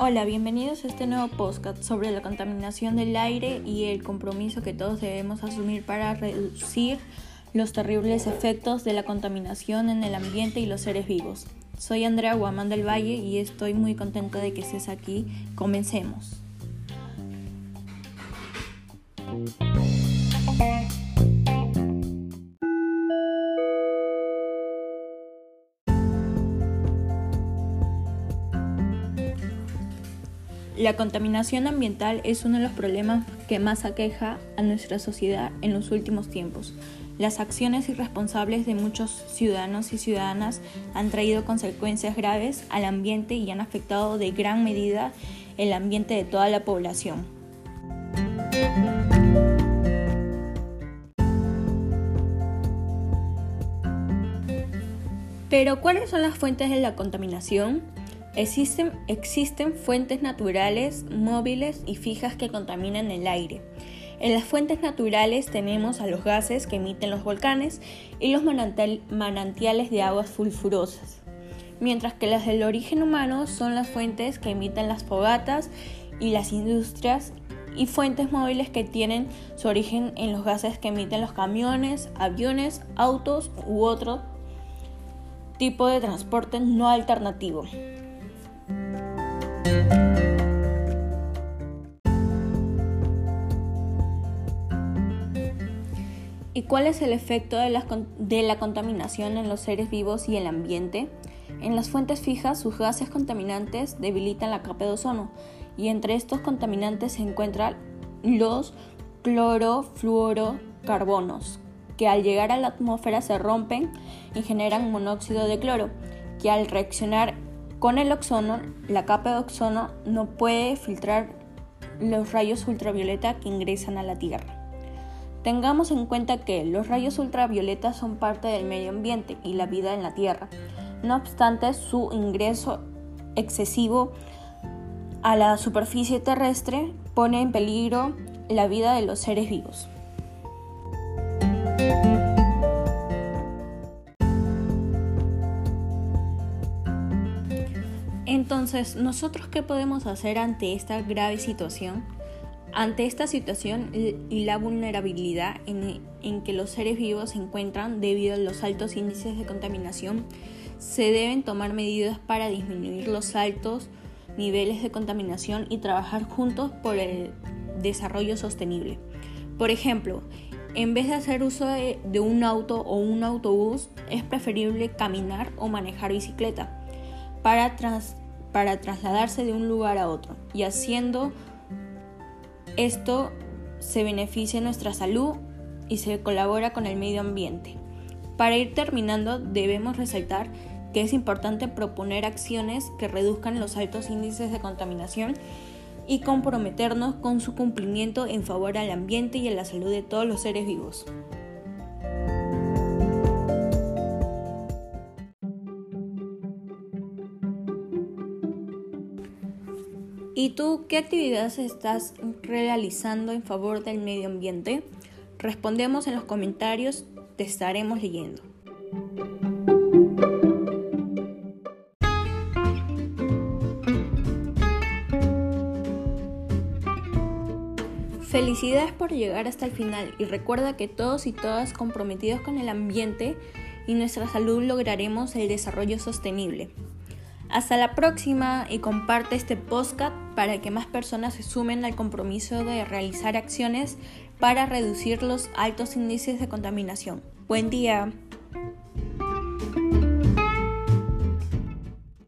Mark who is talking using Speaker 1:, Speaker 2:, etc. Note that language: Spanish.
Speaker 1: Hola, bienvenidos a este nuevo podcast sobre la contaminación del aire y el compromiso que todos debemos asumir para reducir los terribles efectos de la contaminación en el ambiente y los seres vivos. Soy Andrea Guamán del Valle y estoy muy contenta de que estés aquí. Comencemos. La contaminación ambiental es uno de los problemas que más aqueja a nuestra sociedad en los últimos tiempos. Las acciones irresponsables de muchos ciudadanos y ciudadanas han traído consecuencias graves al ambiente y han afectado de gran medida el ambiente de toda la población. Pero ¿cuáles son las fuentes de la contaminación? Existen, fuentes naturales, móviles y fijas que contaminan el aire. En las fuentes naturales tenemos a los gases que emiten los volcanes y los manantiales de aguas sulfurosas, mientras que las del origen humano son las fuentes que emiten las fogatas y las industrias y fuentes móviles que tienen su origen en los gases que emiten los camiones, aviones, autos u otro tipo de transporte no alternativo. ¿Y cuál es el efecto de la, contaminación en los seres vivos y el ambiente? En las fuentes fijas, sus gases contaminantes debilitan la capa de ozono y entre estos contaminantes se encuentran los clorofluorocarbonos, que al llegar a la atmósfera se rompen y generan monóxido de cloro, que al reaccionar con el ozono, la capa de ozono no puede filtrar los rayos ultravioleta que ingresan a la Tierra. Tengamos en cuenta que los rayos ultravioleta son parte del medio ambiente y la vida en la Tierra. No obstante, su ingreso excesivo a la superficie terrestre pone en peligro la vida de los seres vivos. Entonces, ¿nosotros qué podemos hacer ante esta grave situación? Ante esta situación y la vulnerabilidad en, que los seres vivos se encuentran debido a los altos índices de contaminación, se deben tomar medidas para disminuir los altos niveles de contaminación y trabajar juntos por el desarrollo sostenible. Por ejemplo, en vez de hacer uso de, un auto o un autobús, es preferible caminar o manejar bicicleta para, para trasladarse de un lugar a otro y haciendo esto se beneficia nuestra salud y se colabora con el medio ambiente. Para ir terminando, debemos resaltar que es importante proponer acciones que reduzcan los altos índices de contaminación y comprometernos con su cumplimiento en favor al ambiente y a la salud de todos los seres vivos. ¿Y tú qué actividades estás realizando en favor del medio ambiente? Respondemos en los comentarios, te estaremos leyendo. Felicidades por llegar hasta el final y recuerda que todos y todas comprometidos con el ambiente y nuestra salud lograremos el desarrollo sostenible. Hasta la próxima y comparte este podcast para que más personas se sumen al compromiso de realizar acciones para reducir los altos índices de contaminación. Buen día.